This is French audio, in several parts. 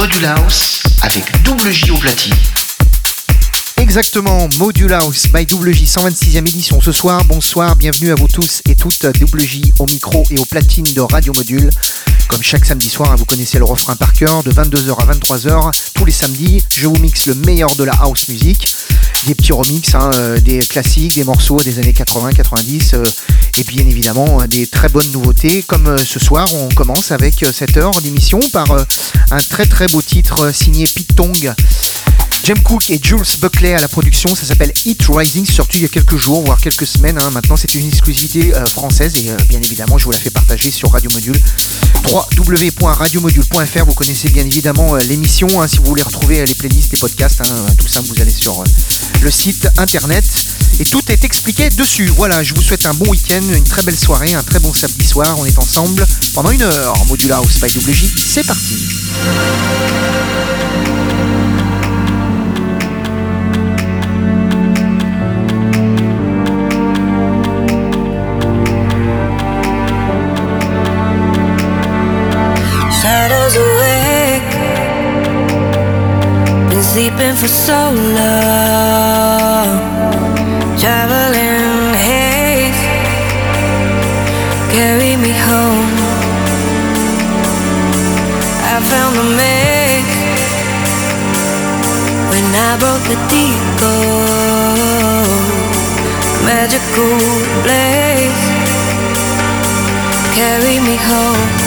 Module House avec Double J au platine. Exactement, Module House by WJ 126e édition ce soir. Bonsoir, bienvenue à vous tous et toutes. WJ au micro et au platine de Radio Module. Comme chaque samedi soir, hein, vous connaissez le refrain par cœur, de 22h à 23h, tous les samedis, je vous mixe le meilleur de la house music des petits remixes, hein, euh, des classiques, des morceaux des années 80, 90, euh, et bien évidemment euh, des très bonnes nouveautés. Comme ce soir, on commence avec cette heure d'émission par un très très beau titre signé Pete Tong. Jem Cook et Jules Buckley à la production, ça s'appelle Hit Rising, sorti il y a quelques jours, voire quelques semaines. Hein. Maintenant, c'est une exclusivité française et bien évidemment, je vous la fais partager sur Radio Module. www.radiomodule.fr, vous connaissez bien évidemment l'émission. Hein. si vous voulez retrouver les playlists, les podcasts, hein, tout ça, vous allez sur le site internet et tout est expliqué dessus. Voilà, je vous souhaite un bon week-end, une très belle soirée, un très bon samedi soir. On est ensemble pendant une heure. Modula House by WJ, c'est parti. Sleeping for so long. Traveling haze, carry me home. I found the maze when I broke the decoy. Magical blaze, carry me home.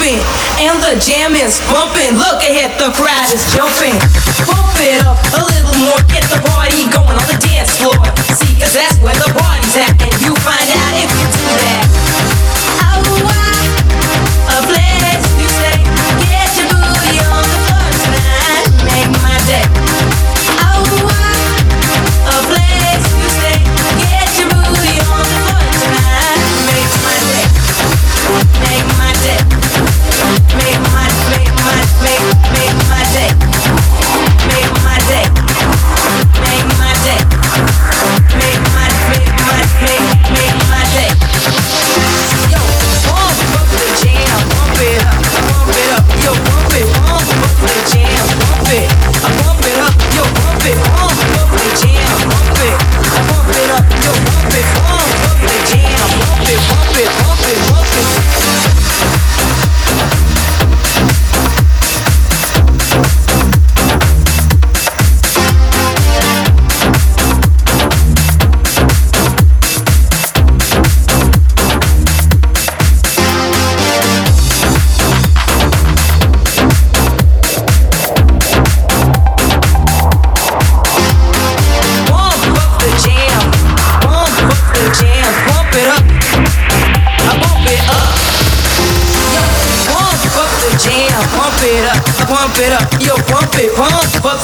jumping and the jam is bumping. Look ahead, the crowd is jumping. Bump it up a little more, get the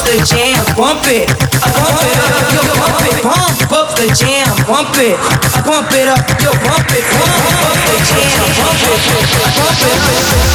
the jam, pump it, I pump it up, yo pump it, pump up the jam, pump it, I pump it up, yo pump it, pump up the jam, pump it, I pump sur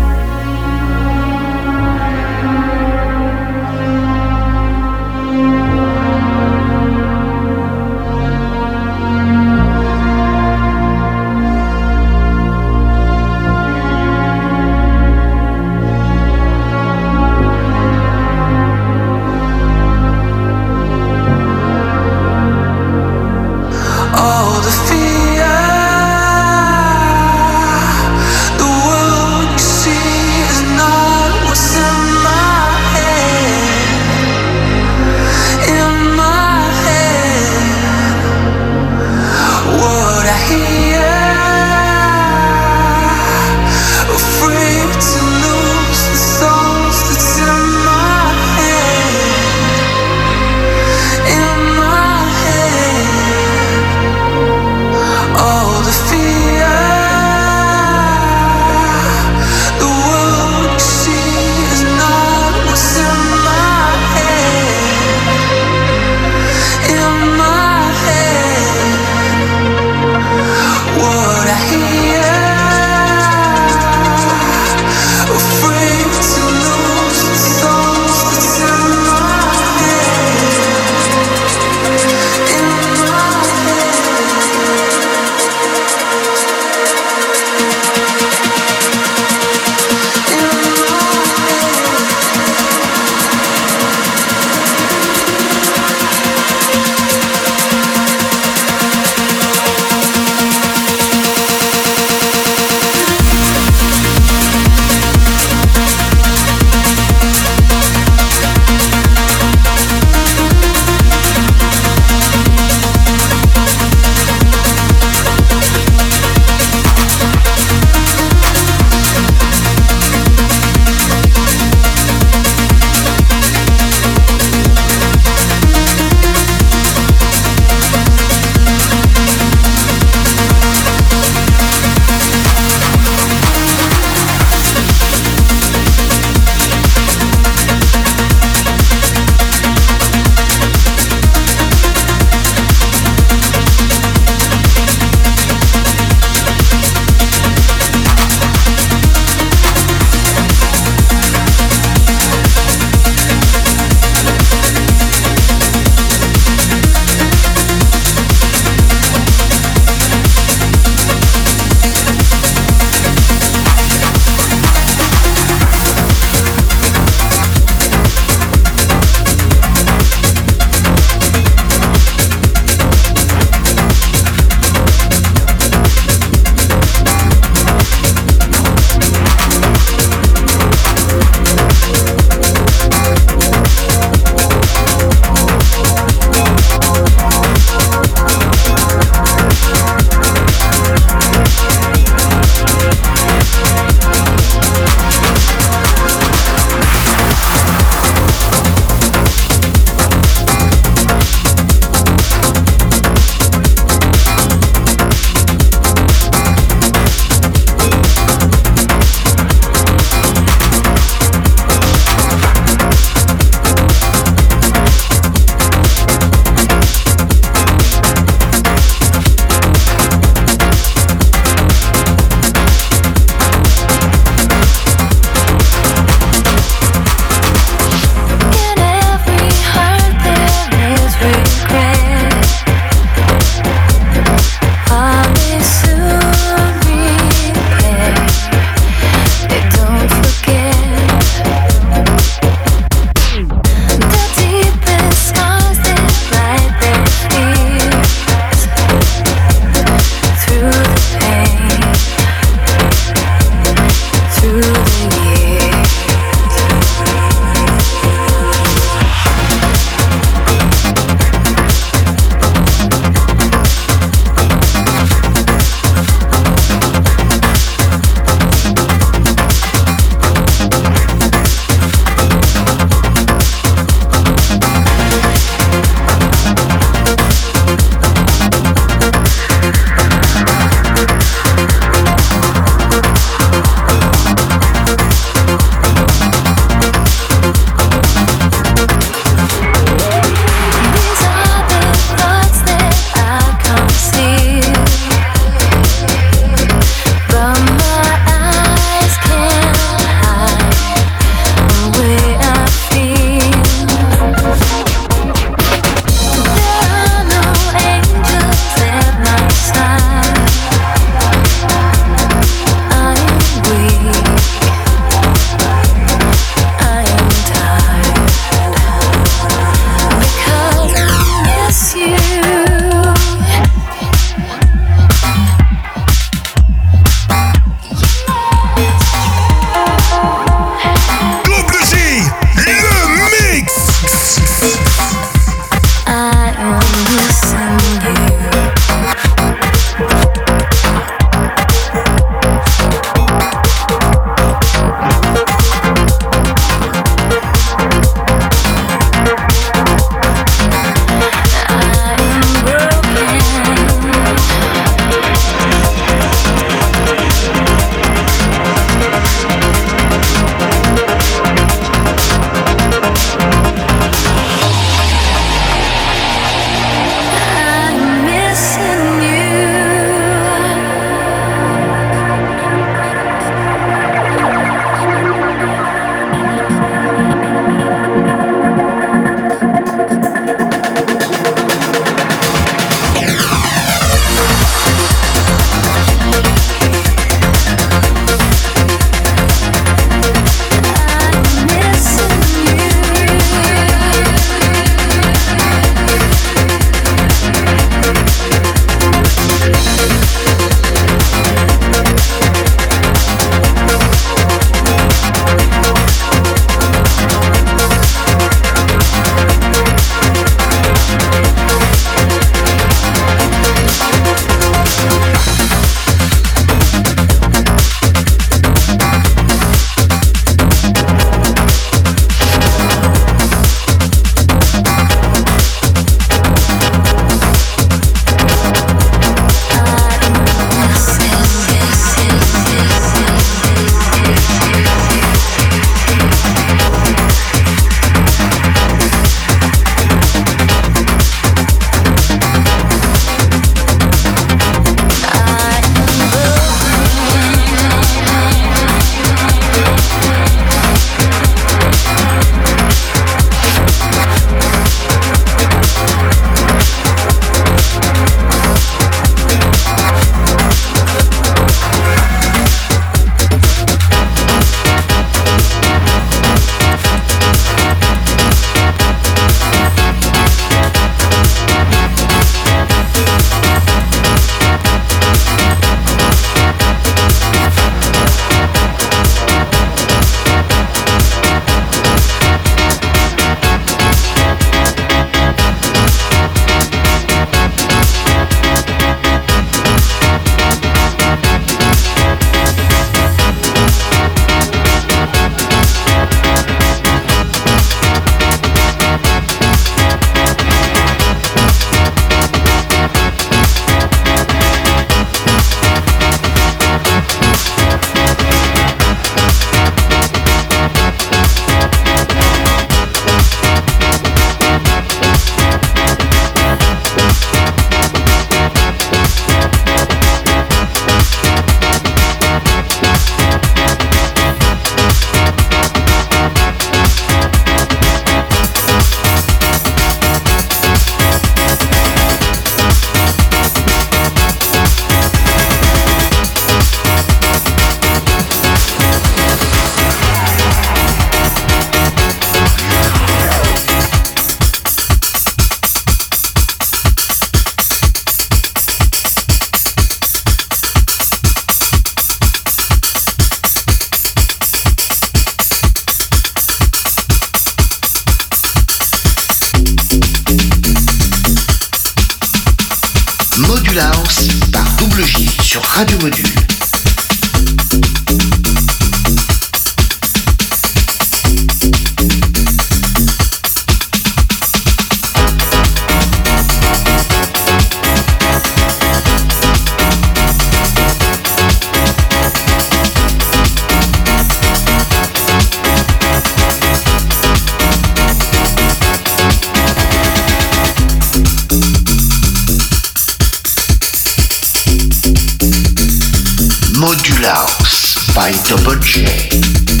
Modulars by Double J.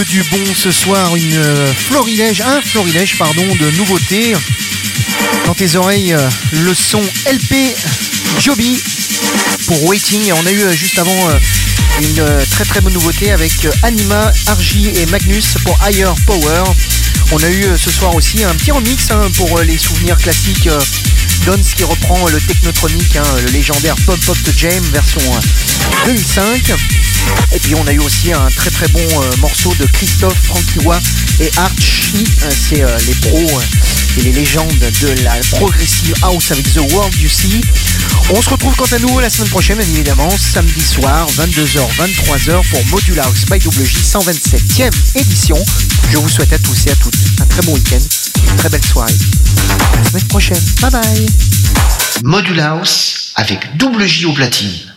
du bon ce soir, une euh, florilège, un florilège pardon, de nouveautés. Dans tes oreilles, euh, le son LP Joby pour Waiting. Et on a eu euh, juste avant une très très bonne nouveauté avec Anima, Argy et Magnus pour Higher Power. On a eu ce soir aussi un petit remix hein, pour les souvenirs classiques Dons qui reprend le Technotronic, hein, le légendaire Pop Pop to Jam version euh, 2005. Et puis on a eu aussi un très très bon euh, morceau de Christophe Frankiwa et Archie. Euh, C'est euh, les pros et les légendes de la progressive house avec The World You See. On se retrouve quant à nous la semaine prochaine, bien évidemment, samedi soir, 22h, 23h pour Module House by WJ 127e édition. Je vous souhaite à tous et à toutes un très bon week-end, une très belle soirée. La semaine prochaine. Bye bye. Module House avec double J au platine.